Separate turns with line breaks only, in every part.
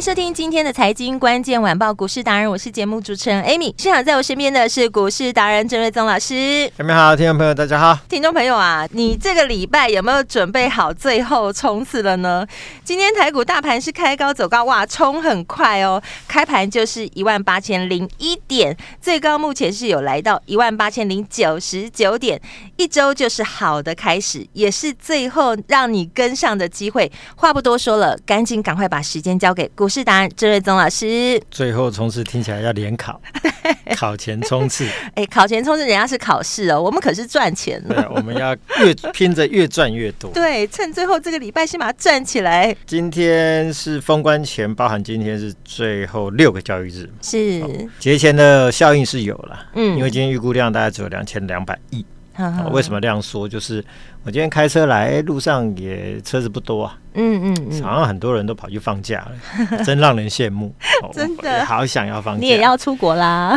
收听今天的财经关键晚报股市达人，我是节目主持人 Amy。现场在我身边的是股市达人郑瑞宗老师。
各位好，听众朋友大家好。
听众朋友啊，你这个礼拜有没有准备好最后冲刺了呢？今天台股大盘是开高走高，哇，冲很快哦，开盘就是一万八千零一点，最高目前是有来到一万八千零九十九点，一周就是好的开始，也是最后让你跟上的机会。话不多说了，赶紧赶快把时间交给。股市达人郑瑞宗老师，
最后冲刺听起来要联考，考前冲刺。
哎，考前冲刺人家是考试哦，我们可是赚钱的。
对，我们要越拼着越赚越多。
对，趁最后这个礼拜先把它赚起来。
今天是封关前，包含今天是最后六个交易日，
是
节前的效应是有了。嗯，因为今天预估量大概只有两千两百亿。哦、为什么这样说？就是我今天开车来，路上也车子不多啊。嗯嗯嗯，好像很多人都跑去放假了，真让人羡慕。
真的，
好想要放假。
你也要出国啦？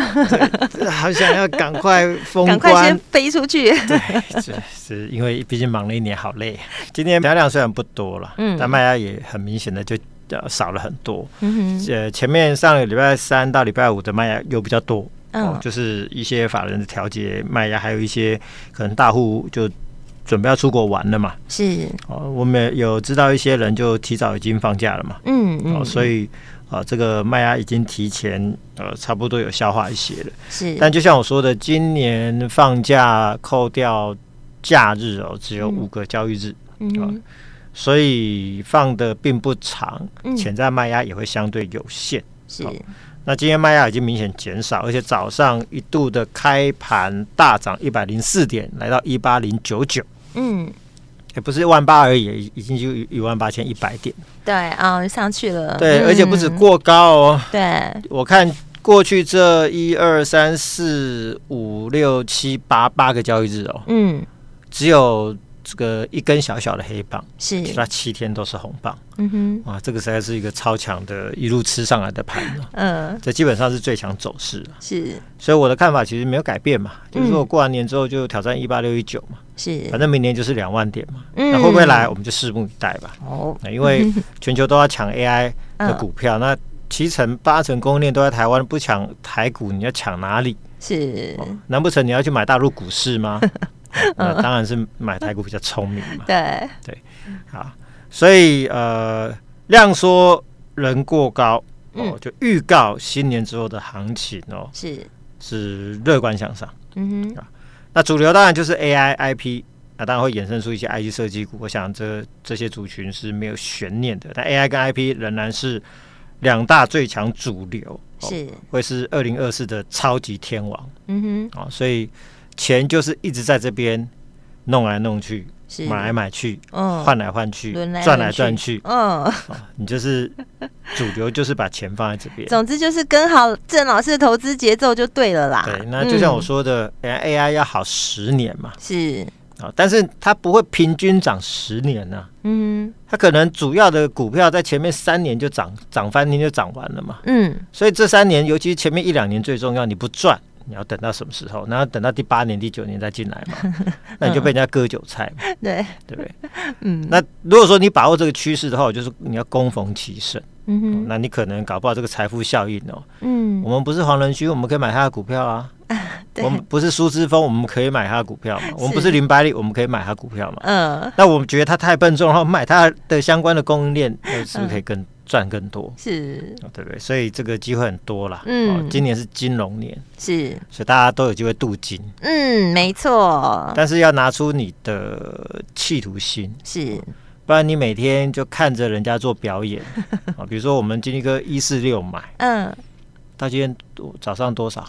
好想要赶快封关，
赶快先飞出去。
对，是是因为毕竟忙了一年，好累。今天销量虽然不多了，嗯，但卖家也很明显的就少了很多。嗯哼，呃，前面上个礼拜三到礼拜五的卖压又比较多。哦，就是一些法人的调节卖压，还有一些可能大户就准备要出国玩了嘛。
是
哦，我们有知道一些人就提早已经放假了嘛。嗯嗯。哦，所以啊，这个卖压已经提前呃差不多有消化一些了。是。但就像我说的，今年放假扣掉假日哦，只有五个交易日。嗯。嗯。所以放的并不长，潜在卖压也会相对有限。是。那今天卖压已经明显减少，而且早上一度的开盘大涨一百零四点，来到一八零九九，嗯，也不是一万八而已，已经就一万八千一百点。
对啊、哦，上去了。
对，嗯、而且不止过高哦。
对，
我看过去这一二三四五六七八八个交易日哦，嗯，只有。这个一根小小的黑棒，是其他七天都是红棒。嗯哼，哇，这个实在是一个超强的，一路吃上来的盘。嗯，这基本上是最强走势。是，所以我的看法其实没有改变嘛，就是说我过完年之后就挑战一八六一九嘛。是，反正明年就是两万点嘛。嗯，那会不会来，我们就拭目以待吧。哦，因为 全球都要抢 AI 的股票，那七成八成供应链都在台湾，不抢台股，你要抢哪里？是，难不成你要去买大陆股市吗？那当然是买台股比较聪明嘛。对对，好，所以呃，量缩人过高哦，就预告新年之后的行情哦，是是乐观向上。嗯哼，那主流当然就是 AI、IP，那当然会衍生出一些 IT 设计股。我想这这些族群是没有悬念的，但 AI 跟 IP 仍然是两大最强主流，是会是二零二四的超级天王。嗯哼，啊，所以。钱就是一直在这边弄来弄去，是。买来买去，嗯，换来换去，转来转去，嗯、哦，你就是主流，就是把钱放在这边。
总之就是跟好郑老师的投资节奏就对了啦。
对，那就像我说的，嗯，AI 要好十年嘛，
是。
啊，但是它不会平均涨十年呢，啊，嗯，它可能主要的股票在前面三年就涨涨翻天就涨完了嘛，嗯，所以这三年，尤其前面一两年最重要，你不赚。你要等到什么时候？然后等到第八年、第九年再进来嘛？那你就被人家割韭菜嘛？对对不对？嗯。那如果说你把握这个趋势的话，就是你要攻逢其胜。嗯哼。那你可能搞不好这个财富效应哦。嗯。我们不是黄仁勋，我们可以买他的股票啊。我们不是苏之峰，我们可以买他的股票嘛？我们不是林百里，我们可以买他股票嘛？嗯。那我们觉得他太笨重，然后买他的相关的供应链，那是不是可以跟？赚更多是，对不对？所以这个机会很多啦。嗯，今年是金融年，是，所以大家都有机会镀金。嗯，
没错。
但是要拿出你的企图心，是，不然你每天就看着人家做表演啊。比如说我们金立哥一四六买，嗯，到今天早上多少？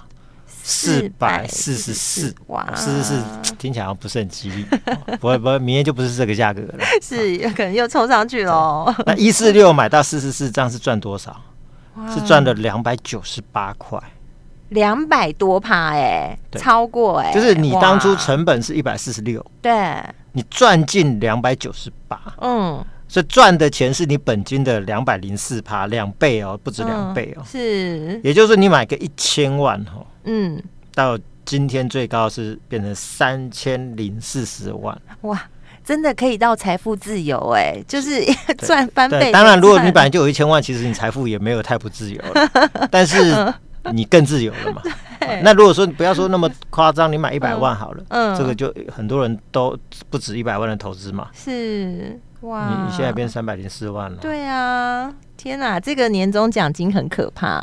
四百四十四哇，四十四听起来好像不是很吉利，不会不会，明天就不是这个价格了，
是有可能又冲上去了。
那一四六买到四十四，这样是赚多少？是赚了两百九十八块，
两百多趴哎，超过哎，
就是你当初成本是一百四十六，
对，
你赚进两百九十八，嗯，所以赚的钱是你本金的两百零四趴，两倍哦，不止两倍哦，
是，
也就是你买个一千万哦。嗯，到今天最高是变成三千零四十万，哇，
真的可以到财富自由哎、欸，就是 赚翻倍。
当然，如果你本来就有一千万，其实你财富也没有太不自由了，但是 你更自由了嘛。那如果说你不要说那么夸张，你买一百万好了，嗯，这个就很多人都不止一百万的投资嘛，
是。哇！
你你现在变三百零四万了。
对啊，天哪，这个年终奖金很可怕，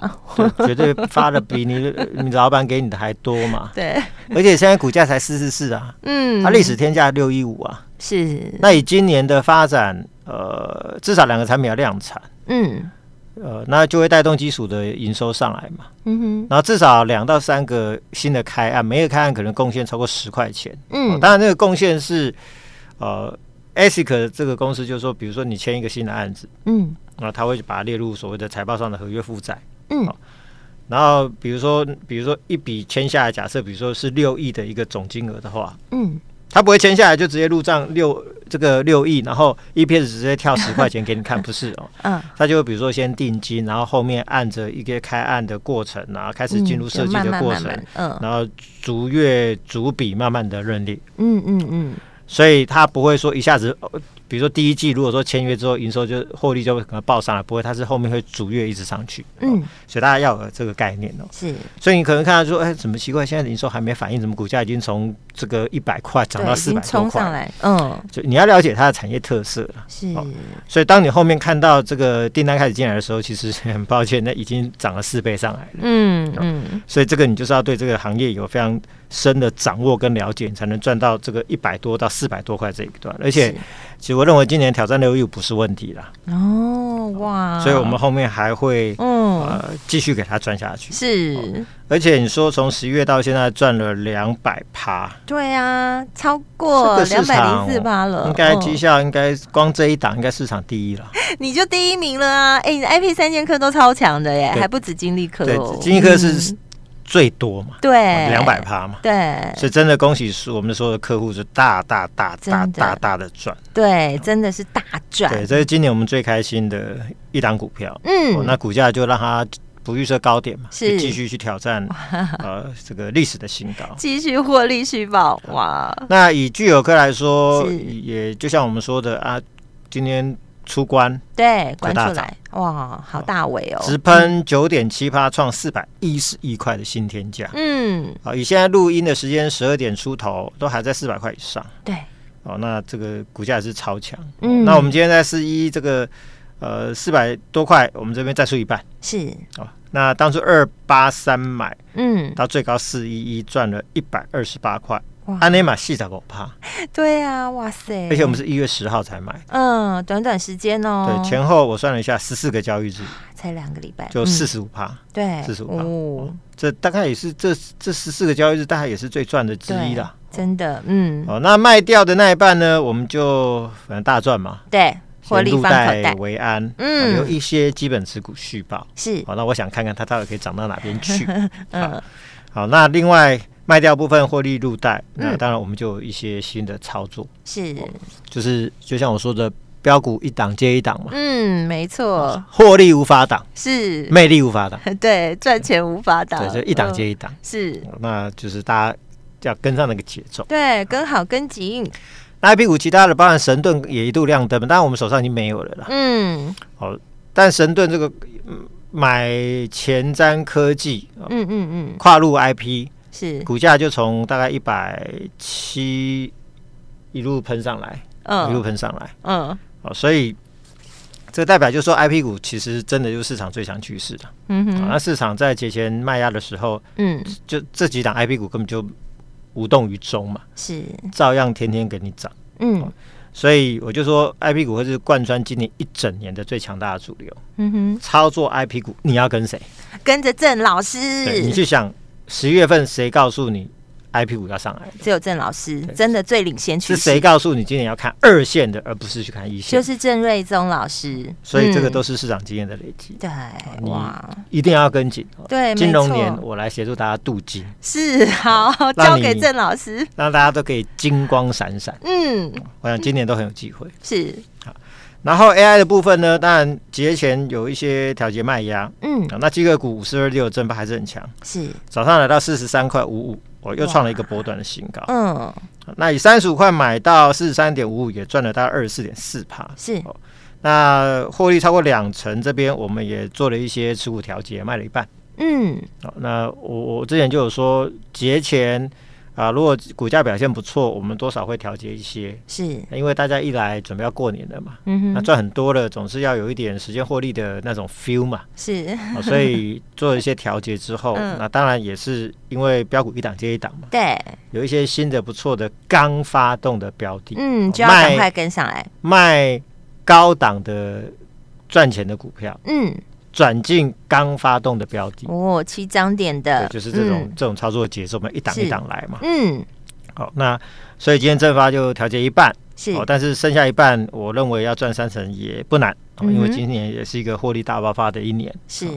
绝对发的比你 你老板给你的还多嘛。
对，
而且现在股价才四四四啊，嗯，它历史天价六一五啊。
是。
那以今年的发展，呃，至少两个产品要量产，嗯，呃，那就会带动基础的营收上来嘛。嗯哼。然后至少两到三个新的开案，每个开案可能贡献超过十块钱。嗯，当然那个贡献是，呃。ASIC 这个公司就是说，比如说你签一个新的案子，嗯，然后他会把它列入所谓的财报上的合约负债，嗯，然后比如说，比如说一笔签下来，假设比如说是六亿的一个总金额的话，嗯，他不会签下来就直接入账六这个六亿，然后 EPS 直接跳十块钱给你看，不是哦，嗯，他就比如说先定金，然后后面按着一个开案的过程，然后开始进入设计的过程，嗯，然后逐月逐笔慢慢的认利，嗯嗯嗯。所以他不会说一下子，比如说第一季如果说签约之后营收就获利就会可能报上来，不会，它是后面会逐月一直上去。嗯，所以大家要有这个概念哦。是，所以你可能看到说，哎，怎么奇怪？现在营收还没反应，怎么股价已经从这个一百块涨到四百多块？上来，嗯，就你要了解它的产业特色了。是，所以当你后面看到这个订单开始进来的时候，其实很抱歉，那已经涨了四倍上来了。嗯嗯，所以这个你就是要对这个行业有非常深的掌握跟了解，你才能赚到这个一百多到四百多块这一段。而且，其实我认为今年挑战六亿不是问题啦。哦哇！所以我们后面还会嗯呃继续给它赚下去。是，而且你说从十一月到现在赚了两百趴，
对啊，超过两百零四趴了。
应该绩效应该光这一档应该市场第一了。
你就第一名了啊！哎，你 IP 三剑客都超强的耶，还不止金立科哦，
金立科是。最多嘛，
对，
两百趴嘛，
对，
所以真的恭喜我们所有的客户，是大大大大大大的赚，
对，真的是大赚，
对，这是今年我们最开心的一档股票，嗯，那股价就让它不预设高点嘛，是。继续去挑战 呃这个历史的新高，
继续获利续报，哇，
那以聚友科来说，也就像我们说的啊，今天。出关
对，关出来哇，好大尾哦！
直喷九点七八，创四百一十一块的新天价。嗯，好，以现在录音的时间十二点出头，都还在四百块以上。
对，
哦，那这个股价也是超强。嗯，那我们今天在四一这个呃四百多块，我们这边再出一半。
是
哦，那当初二八三买，嗯，到最高四一一赚了一百二十八块。安内玛细仔不怕，
对啊，哇塞！
而且我们是一月十号才买，
嗯，短短时间哦，
对，前后我算了一下，十四个交易日，
才两个礼拜，
就四十五趴，
对，
四十五趴，哦，这大概也是这这十四个交易日，大概也是最赚的之一啦，
真的，嗯，
哦，那卖掉的那一半呢，我们就反正大赚嘛，
对，获利放口袋。
为安，嗯，有一些基本持股续抱，是，好，那我想看看它到底可以涨到哪边去，嗯，好，那另外。卖掉部分获利入袋，那当然我们就有一些新的操作，是，就是就像我说的，标股一档接一档嘛，
嗯，没错，
获利无法挡，
是，
魅力无法挡，
对，赚钱无法挡，
对，就一档接一档，
是，
那就是大家要跟上那个节奏，
对，跟好跟紧。
那 IP 股其他的，包含神盾也一度亮灯，当然我们手上已经没有了啦，嗯，好，但神盾这个买前瞻科技，嗯嗯嗯，跨入 IP。是。股价就从大概一百七一路喷上来，嗯，一路喷上来，嗯，哦，所以这代表就是说，IP 股其实真的就是市场最强趋势的，嗯哼，那市场在节前卖压的时候，嗯，就这几档 IP 股根本就无动于衷嘛，是。照样天天给你涨，嗯，所以我就说，IP 股会是贯穿今年一整年的最强大的主流。嗯哼，操作 IP 股，你要跟谁？
跟着郑老
师。你去想，十月份谁告诉你？I P 五要上来，
只有郑老师真的最领先趋势。
是谁告诉你今年要看二线的，而不是去看一线？
就是郑瑞宗老师。
所以这个都是市场经验的累积。
对，
哇，一定要跟紧。
对，
金融年我来协助大家镀金。
是，好，交给郑老师，
让大家都可以金光闪闪。嗯，我想今年都很有机会。
是，
好。然后 A I 的部分呢，当然节前有一些调节卖压。嗯，那机械股五四二六正八还是很强。
是，
早上来到四十三块五五。我又创了一个波段的新高，嗯，那以三十五块买到四十三点五五，也赚了大概二十四点四帕，
是，
那获利超过两成，这边我们也做了一些持股调节，卖了一半，嗯，好，那我我之前就有说节前。啊，如果股价表现不错，我们多少会调节一些，
是。
因为大家一来准备要过年了嘛，嗯哼，那赚很多了，总是要有一点时间获利的那种 feel 嘛，
是，
所以做一些调节之后，那当然也是因为标股一档接一档嘛，
对，
有一些新的不错的刚发动的标的，
嗯，就要赶快跟上来，
卖高档的赚钱的股票，嗯。转进刚发动的标的。
哦，起涨点的，
就是这种、嗯、这种操作节奏，我们一档一档来嘛。嗯，好，那所以今天正发就调节一半，是，哦，但是剩下一半，我认为要赚三成也不难，因为今年也是一个获利大爆发的一年，
是。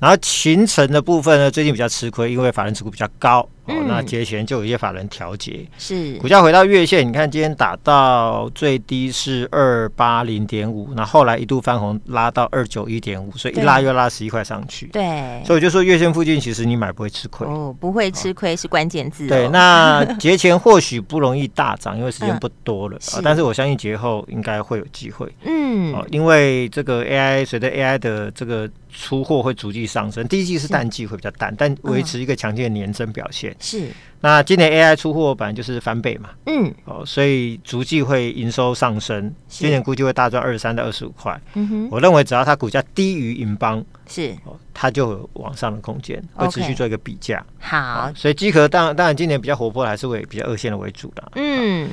然后群成的部分呢，最近比较吃亏，因为法人持股比较高。哦，那节前就有一些法人调节，
是。
股价回到月线，你看今天打到最低是二八零点五，那后来一度翻红拉到二九一点五，所以一拉又拉十一块上去。
对，
所以我就说月线附近其实你买不会吃亏。
哦，不会吃亏是关键字。
对，那节前或许不容易大涨，因为时间不多了 啊，但是我相信节后应该会有机会。嗯，哦，因为这个 AI 随着 AI 的这个出货会逐季上升，第一季是。淡季会比较淡，但维持一个强劲的年增表现。
是，
那今年 AI 出货本来就是翻倍嘛，嗯，哦，所以逐季会营收上升，今年估计会大赚二十三到二十五块。嗯哼，我认为只要它股价低于银邦，
是，
哦，它就有往上的空间，会持续做一个比价。
好，
所以机壳当然当然今年比较活泼，还是会比较二线的为主的。嗯，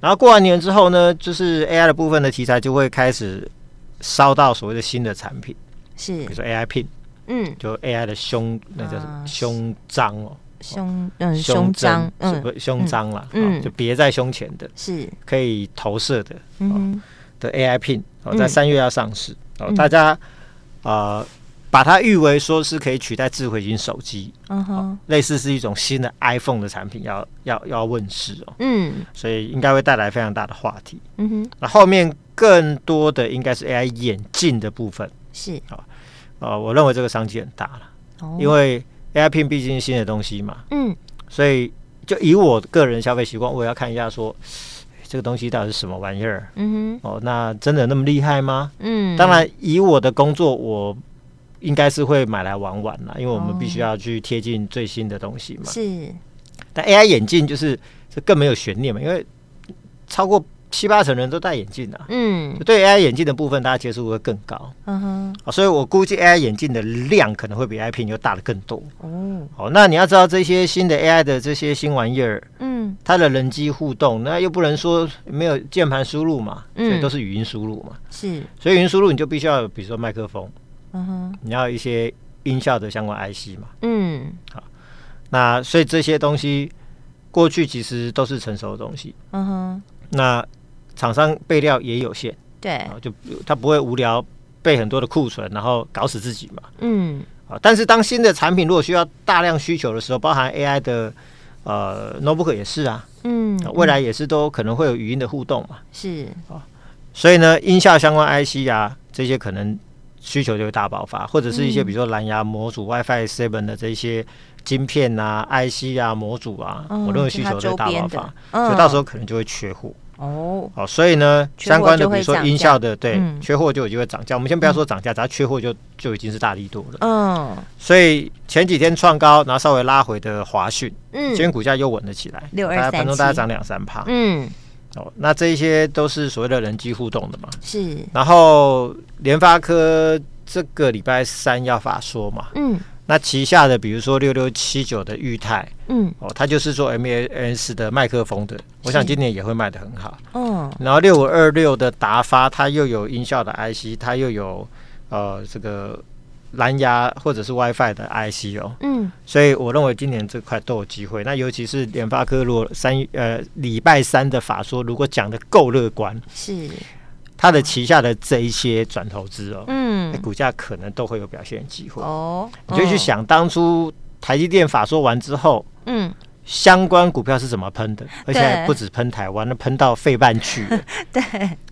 然后过完年之后呢，就是 AI 的部分的题材就会开始烧到所谓的新的产品，
是，比
如说 AI Pin。嗯，就 AI 的胸，那叫什么？胸章哦，
胸嗯胸章，
嗯。胸章啦，嗯，就别在胸前的，
是。
可以投射的，嗯的 AI Pin 哦，在三月要上市哦，大家啊把它誉为说是可以取代智慧型手机，嗯哼，类似是一种新的 iPhone 的产品要要要问世哦，嗯，所以应该会带来非常大的话题，嗯哼，那后面更多的应该是 AI 眼镜的部分，
是。啊。
呃，我认为这个商机很大了，哦、因为 AI Pin 毕竟是新的东西嘛，嗯，所以就以我个人消费习惯，我也要看一下说，这个东西到底是什么玩意儿，嗯哼，哦，那真的那么厉害吗？嗯，当然，以我的工作，我应该是会买来玩玩啦，因为我们必须要去贴近最新的东西嘛，
是，
但 AI 眼镜就是这更没有悬念嘛，因为超过。七八成人都戴眼镜啊，嗯，对 AI 眼镜的部分，大家接触会更高，嗯哼，所以我估计 AI 眼镜的量可能会比 AI Pin 又大的更多，哦，好，那你要知道这些新的 AI 的这些新玩意儿，嗯，它的人机互动，那又不能说没有键盘输入嘛，所以都是语音输入嘛，
是，
所以语音输入你就必须要有，比如说麦克风，嗯哼，你要一些音效的相关 IC 嘛，嗯，好，那所以这些东西过去其实都是成熟的东西，嗯哼，那。厂商备料也有限，
对，
就他不会无聊备很多的库存，然后搞死自己嘛。嗯，啊，但是当新的产品如果需要大量需求的时候，包含 AI 的呃 notebook 也是啊，嗯，未来也是都可能会有语音的互动嘛。
是。啊，
所以呢，音效相关 IC 啊，这些可能需求就会大爆发，或者是一些比如说蓝牙模组、WiFi Seven 的这些晶片啊、IC 啊、模组啊，我认为需求就会大爆发，所以到时候可能就会缺货。哦，好，所以呢，相关的比如说音效的，对，缺货就有机会涨价。我们先不要说涨价，只要缺货就就已经是大力度了。嗯，所以前几天创高，然后稍微拉回的华讯，嗯，今天股价又稳了起来，
六二三七，
盘中大概涨两三趴。嗯，哦，那这一些都是所谓的人机互动的嘛。
是。
然后联发科这个礼拜三要法说嘛，嗯，那旗下的比如说六六七九的裕泰，嗯，哦，它就是做 MAS 的麦克风的，我想今年也会卖的很好。嗯，然后六五二六的达发，它又有音效的 IC，它又有呃这个蓝牙或者是 WiFi 的 IC 哦。嗯，所以我认为今年这块都有机会。那尤其是联发科，如果三呃礼拜三的法说如果讲的够乐观，是。它的旗下的这一些转投资哦，嗯，股价可能都会有表现机会。哦。你就去想当初台积电法说完之后，嗯，相关股票是怎么喷的？而且不止喷台湾，那喷到费半去了，对，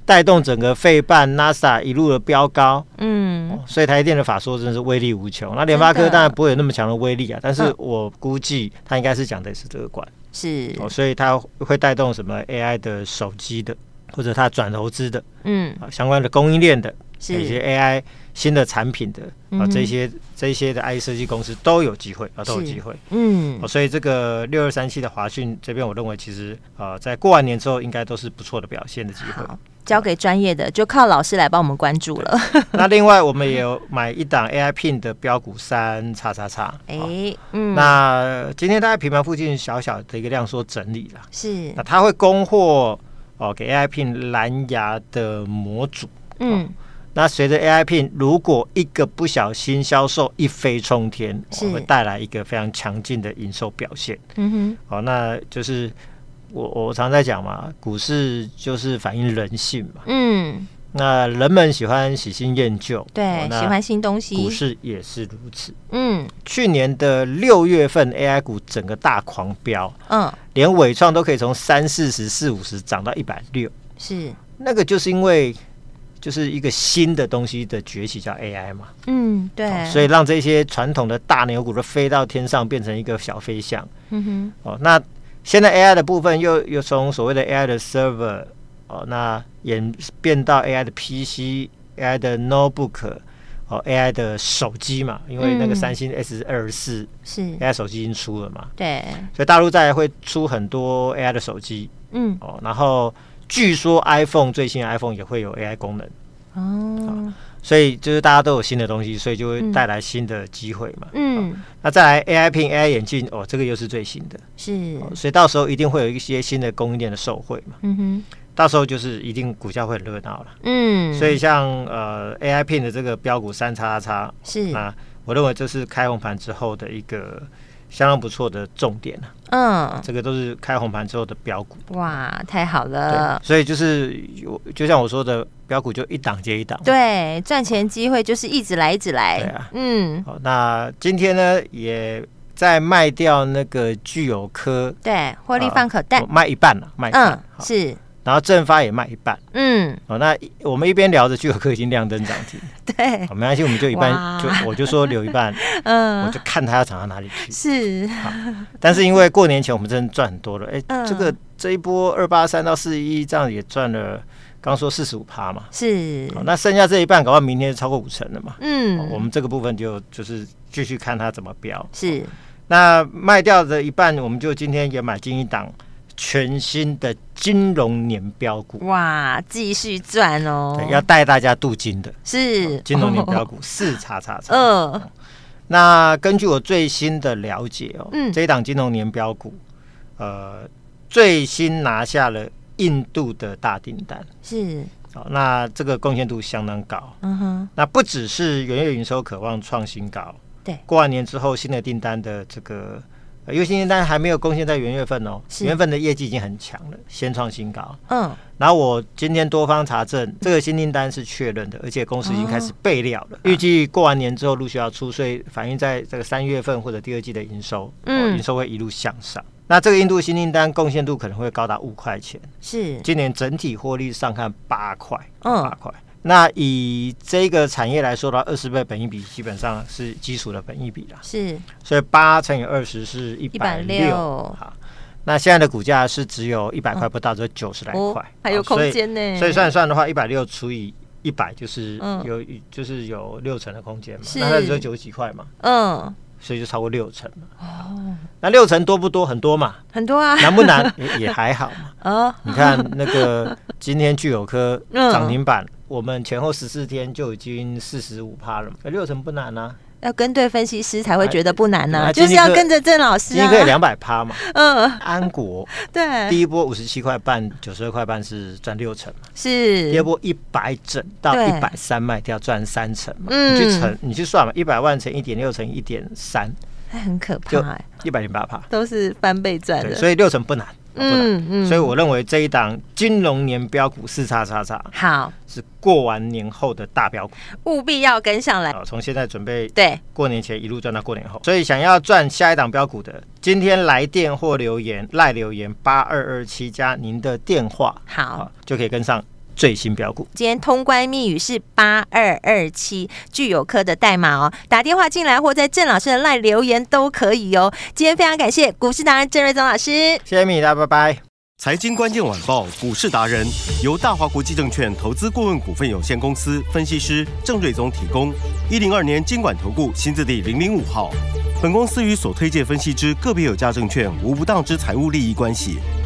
带动整个费半 NASA 一路的飙高，嗯，所以台积电的法说真的是威力无穷。那联发科当然不会有那么强的威力啊，但是我估计它应该是讲的是这个管是。哦，所以它会带动什么 AI 的手机的。或者他转投资的，嗯，相关的供应链的，是。一些 AI 新的产品的啊，这些这些的 IC 设计公司都有机会啊，都有机会，嗯，所以这个六二三七的华讯这边，我认为其实啊，在过完年之后，应该都是不错的表现的机会。
交给专业的，就靠老师来帮我们关注了。
那另外，我们也有买一档 AI Pin 的标股三叉叉叉，哎，嗯，那今天大概平盘附近小小的一个量缩整理了，是，那它会供货。哦，给 AI Pin 蓝牙的模组，嗯，哦、那随着 AI Pin 如果一个不小心销售一飞冲天，是。会带来一个非常强劲的营收表现，嗯哼，好、哦，那就是我我常在讲嘛，股市就是反映人性嘛，嗯。那人们喜欢喜新厌旧，
对，哦、喜欢新东西。
股市也是如此。嗯，去年的六月份 AI 股整个大狂飙，嗯，连伟创都可以从三四十、四五十涨到一百六，是那个就是因为就是一个新的东西的崛起，叫 AI 嘛。嗯，对、哦，所以让这些传统的大牛股都飞到天上，变成一个小飞象。嗯哼，哦，那现在 AI 的部分又又从所谓的 AI 的 server。哦，那演变到 AI 的 PC、AI 的 notebook，哦，AI 的手机嘛，因为那个三星 S 二十四是。AI 手机已经出了嘛，对，所以大陆再来会出很多 AI 的手机，嗯，哦，然后据说 iPhone 最新的 iPhone 也会有 AI 功能，哦，所以就是大家都有新的东西，所以就会带来新的机会嘛，嗯，那再来 AI Pin、AI 眼镜，哦，这个又是最新的，是，所以到时候一定会有一些新的供应链的受惠嘛，嗯哼。到时候就是一定股价会很热闹了，嗯，所以像呃 AI Pin 的这个标股三叉叉是。啊，我认为这是开红盘之后的一个相当不错的重点，嗯，这个都是开红盘之后的标股，
哇，太好了，
所以就是有就像我说的标股就一档接一档，
对，赚钱机会就是一直来一直来，对啊，嗯，
好，那今天呢也在卖掉那个聚友科，
对，获利放口袋，
卖一半了，卖一半，是。然后正发也卖一半，嗯，哦，那我们一边聊着，聚友科已经亮灯涨停，
对，
好，没关系，我们就一半，就我就说留一半，嗯，我就看它要涨到哪里去，
是，
好，但是因为过年前我们真的赚很多了，哎，嗯、这个这一波二八三到四一这样也赚了，刚说四十五趴嘛，是，那剩下这一半搞到明天就超过五成了嘛，嗯，我们这个部分就就是继续看它怎么飙，是，那卖掉的一半，我们就今天也买进一档。全新的金融年标股
哇，继续赚哦！
要带大家镀金的是金融年标股 四叉叉叉。嗯，那根据我最新的了解哦，嗯，这一档金融年标股，呃，最新拿下了印度的大订单，是哦，那这个贡献度相当高。嗯哼，那不只是元月营收渴望创新高，对，过完年之后新的订单的这个。因为新订单还没有贡献在元月份哦，元月份的业绩已经很强了，先创新高。嗯，然后我今天多方查证，这个新订单是确认的，而且公司已经开始备料了，预计、哦、过完年之后陆续要出，所以反映在这个三月份或者第二季的营收，嗯，营收会一路向上。那这个印度新订单贡献度可能会高达五块钱，是今年整体获利上看八块，嗯，八块。那以这个产业来说的话，二十倍本益比基本上是基础的本益比啦。是，所以八乘以二十是一百六。好，那现在的股价是只有一百块不到，只有九十来块，
还有空间呢。
所以算一算的话，一百六除以一百就是有，就是有六成的空间嘛。那它只有九十几块嘛。嗯。所以就超过六成了。哦，那六成多不多？很多嘛。
很多啊。
难不难？也也还好嘛。哦。你看那个今天聚友科涨停板。我们前后十四天就已经四十五趴了，六成不难啊。
要跟对分析师才会觉得不难呢、啊，就是要跟着郑老师、啊。
今天可以两百趴嘛？嗯，安国
对，
第一波五十七块半、九十二块半是赚六成嘛？
是。
第二波一百整到一百三卖掉赚三成嘛？嗯，你去乘，你去算嘛，一百万乘一点六乘一点三，
还很可怕哎，
一百零八趴
都是翻倍赚的，
所以六成不难。嗯嗯，所以我认为这一档金融年标股四叉叉叉
好。
是过完年后的大标股，
务必要跟上来。
从现在准备对过年前一路赚到过年后，所以想要赚下一档标股的，今天来电或留言赖留言八二二七加您的电话，好就可以跟上。最新标股，
今天通关密语是八二二七，具有科的代码哦。打电话进来或在郑老师的 LINE 留言都可以哦。今天非常感谢股市达人郑瑞宗老师，
谢谢米大，拜拜。
财经关键晚报股市达人由大华国际证券投资顾问股份有限公司分析师郑瑞宗提供。一零二年经管投顾新字第零零五号。本公司与所推介分析之个别有价证券无不当之财务利益关系。